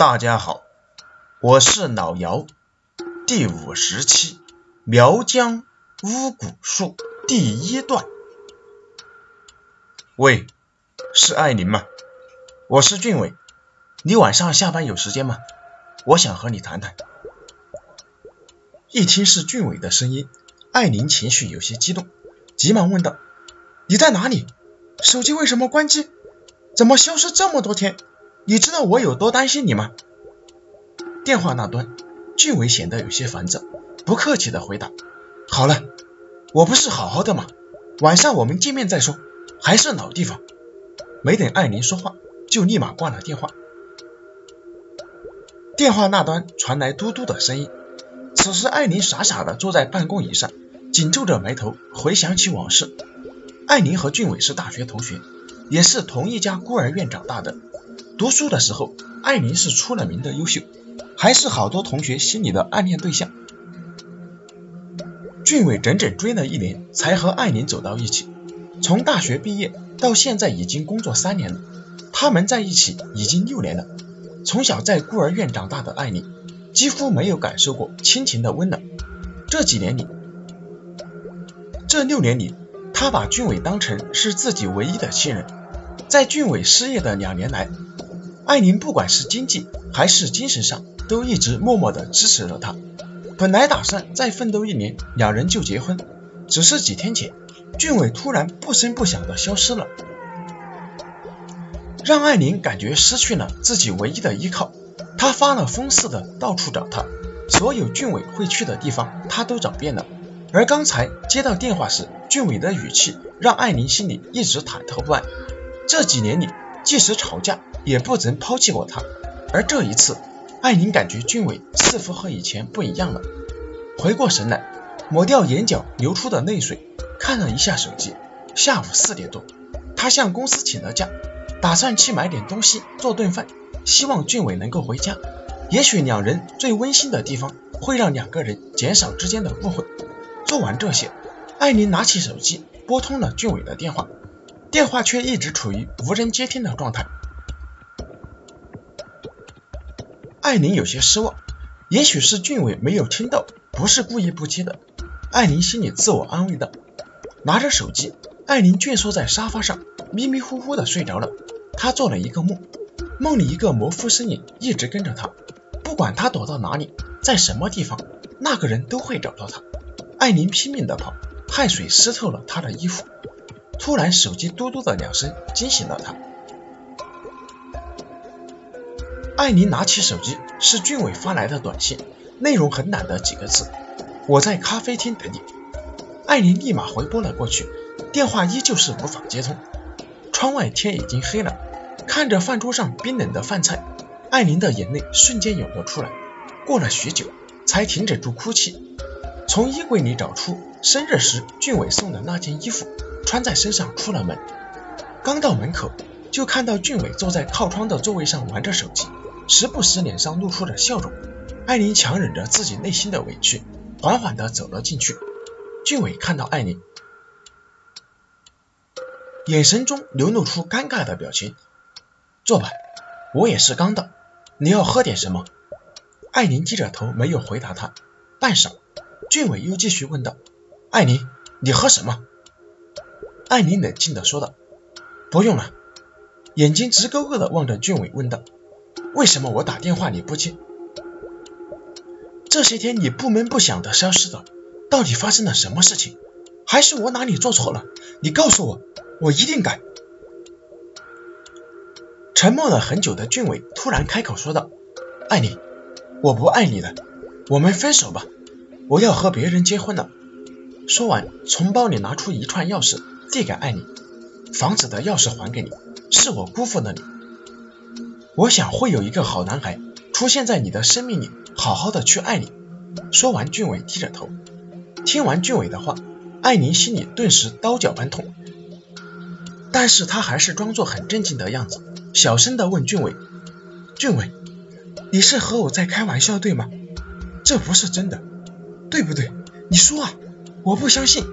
大家好，我是老姚。第五十期《苗疆巫蛊术》第一段。喂，是艾琳吗？我是俊伟。你晚上下班有时间吗？我想和你谈谈。一听是俊伟的声音，艾琳情绪有些激动，急忙问道：“你在哪里？手机为什么关机？怎么消失这么多天？”你知道我有多担心你吗？电话那端，俊伟显得有些烦躁，不客气的回答：“好了，我不是好好的吗？晚上我们见面再说，还是老地方。”没等艾琳说话，就立马挂了电话。电话那端传来嘟嘟的声音。此时，艾琳傻傻的坐在办公椅上，紧皱着眉头，回想起往事。艾琳和俊伟是大学同学，也是同一家孤儿院长大的。读书的时候，艾琳是出了名的优秀，还是好多同学心里的暗恋对象。俊伟整整追了一年，才和艾琳走到一起。从大学毕业到现在，已经工作三年了。他们在一起已经六年了。从小在孤儿院长大的艾琳，几乎没有感受过亲情的温暖。这几年里，这六年里，他把俊伟当成是自己唯一的亲人。在俊伟失业的两年来，艾琳不管是经济还是精神上，都一直默默的支持着他。本来打算再奋斗一年，两人就结婚。只是几天前，俊伟突然不声不响的消失了，让艾琳感觉失去了自己唯一的依靠。他发了疯似的到处找他，所有俊伟会去的地方，他都找遍了。而刚才接到电话时，俊伟的语气让艾琳心里一直忐忑不安。这几年里，即使吵架。也不曾抛弃过他，而这一次，艾琳感觉俊伟似乎和以前不一样了。回过神来，抹掉眼角流出的泪水，看了一下手机，下午四点多，他向公司请了假，打算去买点东西做顿饭，希望俊伟能够回家。也许两人最温馨的地方会让两个人减少之间的误会。做完这些，艾琳拿起手机拨通了俊伟的电话，电话却一直处于无人接听的状态。艾琳有些失望，也许是俊伟没有听到，不是故意不接的。艾琳心里自我安慰道。拿着手机，艾琳蜷缩在沙发上，迷迷糊糊的睡着了。她做了一个梦，梦里一个模糊身影一直跟着她，不管她躲到哪里，在什么地方，那个人都会找到她。艾琳拼命的跑，汗水湿透了她的衣服。突然，手机嘟嘟的两声惊醒了她。艾琳拿起手机，是俊伟发来的短信，内容很懒的几个字：“我在咖啡厅等你。”艾琳立马回拨了过去，电话依旧是无法接通。窗外天已经黑了，看着饭桌上冰冷的饭菜，艾琳的眼泪瞬间涌了出来。过了许久，才停止住哭泣，从衣柜里找出生日时俊伟送的那件衣服，穿在身上出了门。刚到门口，就看到俊伟坐在靠窗的座位上玩着手机。时不时脸上露出了笑容，艾琳强忍着自己内心的委屈，缓缓地走了进去。俊伟看到艾琳，眼神中流露出尴尬的表情。坐吧，我也是刚到。你要喝点什么？艾琳低着头没有回答他。半晌，俊伟又继续问道：“艾琳，你喝什么？”艾琳冷静地说道：“不用了。”眼睛直勾勾地望着俊伟问道。为什么我打电话你不接？这些天你不闷不响的消失了，到底发生了什么事情？还是我哪里做错了？你告诉我，我一定改。沉默了很久的俊伟突然开口说道：“爱你，我不爱你了，我们分手吧，我要和别人结婚了。”说完，从包里拿出一串钥匙，递给艾琳：“房子的钥匙还给你，是我辜负了你。”我想会有一个好男孩出现在你的生命里，好好的去爱你。说完，俊伟低着头。听完俊伟的话，艾琳心里顿时刀绞般痛，但是他还是装作很镇静的样子，小声的问俊伟：“俊伟，你是和我在开玩笑对吗？这不是真的，对不对？你说啊，我不相信。”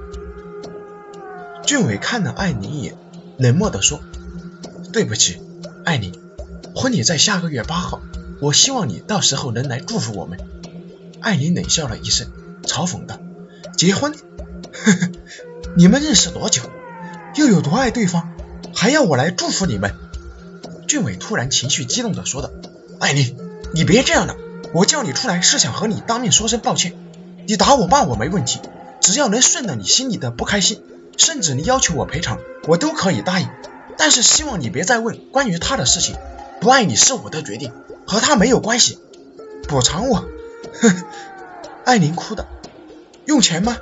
俊伟看了艾琳一眼，冷漠的说：“对不起，艾琳。”婚礼在下个月八号，我希望你到时候能来祝福我们。”艾琳冷笑了一声，嘲讽道：“结婚？呵呵，你们认识多久？又有多爱对方？还要我来祝福你们？”俊伟突然情绪激动地说道：“艾琳，你别这样了，我叫你出来是想和你当面说声抱歉。你打我骂我没问题，只要能顺了你心里的不开心，甚至你要求我赔偿，我都可以答应。但是希望你别再问关于他的事情，不爱你是我的决定，和他没有关系。补偿我？”哼，艾琳哭的，用钱吗？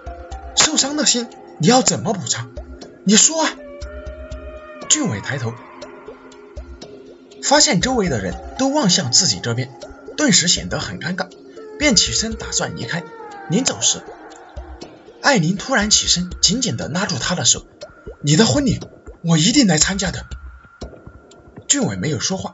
受伤的心你要怎么补偿？你说啊！俊伟抬头，发现周围的人都望向自己这边，顿时显得很尴尬，便起身打算离开。临走时，艾琳突然起身，紧紧的拉住他的手：“你的婚礼，我一定来参加的。”俊伟没有说话，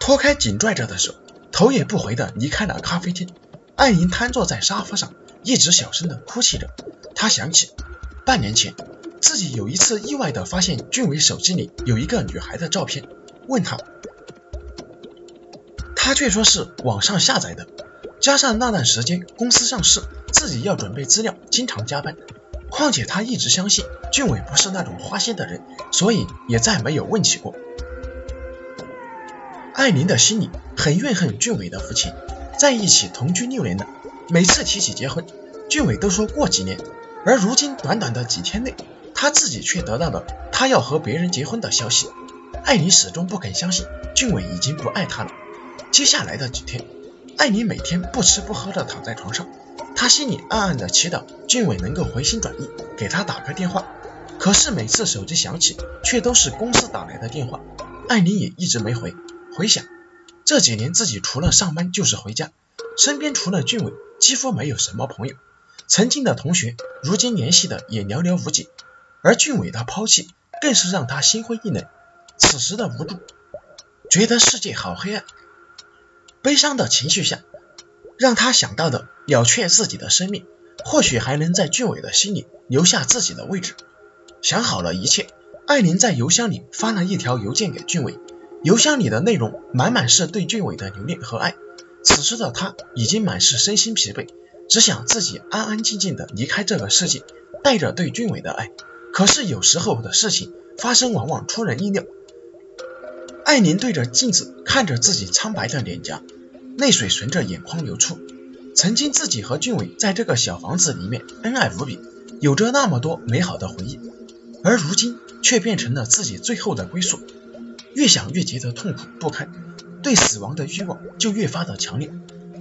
脱开紧拽着的手。头也不回的离开了咖啡厅，艾琳瘫坐在沙发上，一直小声的哭泣着。她想起半年前自己有一次意外的发现俊伟手机里有一个女孩的照片，问他，他却说是网上下载的。加上那段时间公司上市，自己要准备资料，经常加班。况且他一直相信俊伟不是那种花心的人，所以也再没有问起过。艾琳的心里很怨恨俊伟的父亲，在一起同居六年了，每次提起结婚，俊伟都说过几年，而如今短短的几天内，他自己却得到了他要和别人结婚的消息。艾琳始终不肯相信俊伟已经不爱她了。接下来的几天，艾琳每天不吃不喝的躺在床上，她心里暗暗的祈祷俊伟能够回心转意，给她打个电话。可是每次手机响起，却都是公司打来的电话，艾琳也一直没回。回想这几年，自己除了上班就是回家，身边除了俊伟，几乎没有什么朋友。曾经的同学，如今联系的也寥寥无几。而俊伟的抛弃，更是让她心灰意冷。此时的无助，觉得世界好黑暗。悲伤的情绪下，让他想到的了却自己的生命，或许还能在俊伟的心里留下自己的位置。想好了一切，艾琳在邮箱里发了一条邮件给俊伟。邮箱里的内容满满是对俊伟的留恋和爱。此时的他已经满是身心疲惫，只想自己安安静静的离开这个世界，带着对俊伟的爱。可是有时候的事情发生往往出人意料。艾琳对着镜子看着自己苍白的脸颊，泪水顺着眼眶流出。曾经自己和俊伟在这个小房子里面恩爱无比，有着那么多美好的回忆，而如今却变成了自己最后的归宿。越想越觉得痛苦不堪，对死亡的欲望就越发的强烈。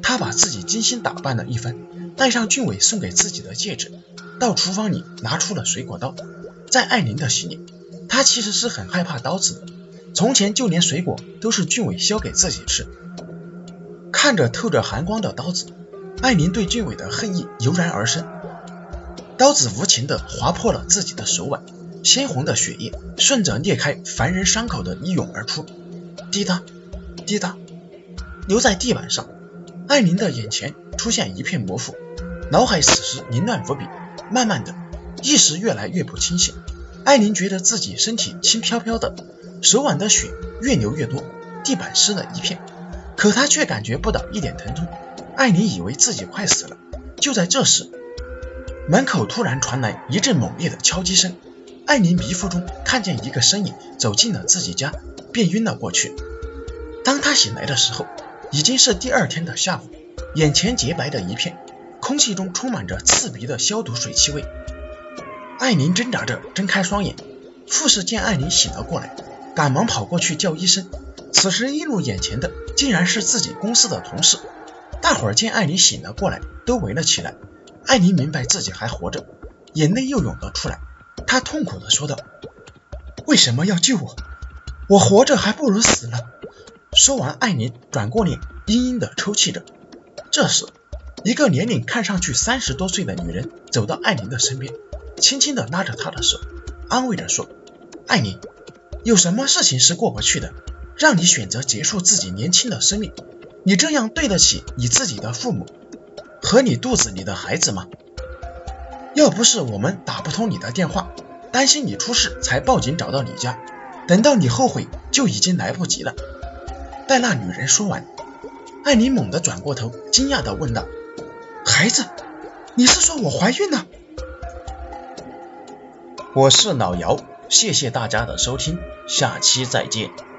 他把自己精心打扮了一番，戴上俊伟送给自己的戒指，到厨房里拿出了水果刀。在艾琳的心里，他其实是很害怕刀子的。从前就连水果都是俊伟削给自己吃。看着透着寒光的刀子，艾琳对俊伟的恨意油然而生。刀子无情地划破了自己的手腕。鲜红的血液顺着裂开凡人伤口的一涌而出，滴答滴答，留在地板上。艾琳的眼前出现一片模糊，脑海此时凌乱无比。慢慢的，意识越来越不清醒。艾琳觉得自己身体轻飘飘的，手腕的血越流越多，地板湿了一片，可她却感觉不到一点疼痛。艾琳以为自己快死了。就在这时，门口突然传来一阵猛烈的敲击声。艾琳迷糊中看见一个身影走进了自己家，便晕了过去。当她醒来的时候，已经是第二天的下午，眼前洁白的一片，空气中充满着刺鼻的消毒水气味。艾琳挣扎着睁开双眼，护士见艾琳醒了过来，赶忙跑过去叫医生。此时映入眼前的竟然是自己公司的同事，大伙儿见艾琳醒了过来，都围了起来。艾琳明白自己还活着，眼泪又涌了出来。她痛苦的说道：“为什么要救我？我活着还不如死了。”说完，艾琳转过脸，嘤嘤的抽泣着。这时，一个年龄看上去三十多岁的女人走到艾琳的身边，轻轻的拉着她的手，安慰着说：“艾琳，有什么事情是过不去的？让你选择结束自己年轻的生命？你这样对得起你自己的父母和你肚子里的孩子吗？”要不是我们打不通你的电话，担心你出事才报警找到你家，等到你后悔就已经来不及了。待那女人说完，艾琳猛地转过头，惊讶地问道：“孩子，你是说我怀孕了？”我是老姚，谢谢大家的收听，下期再见。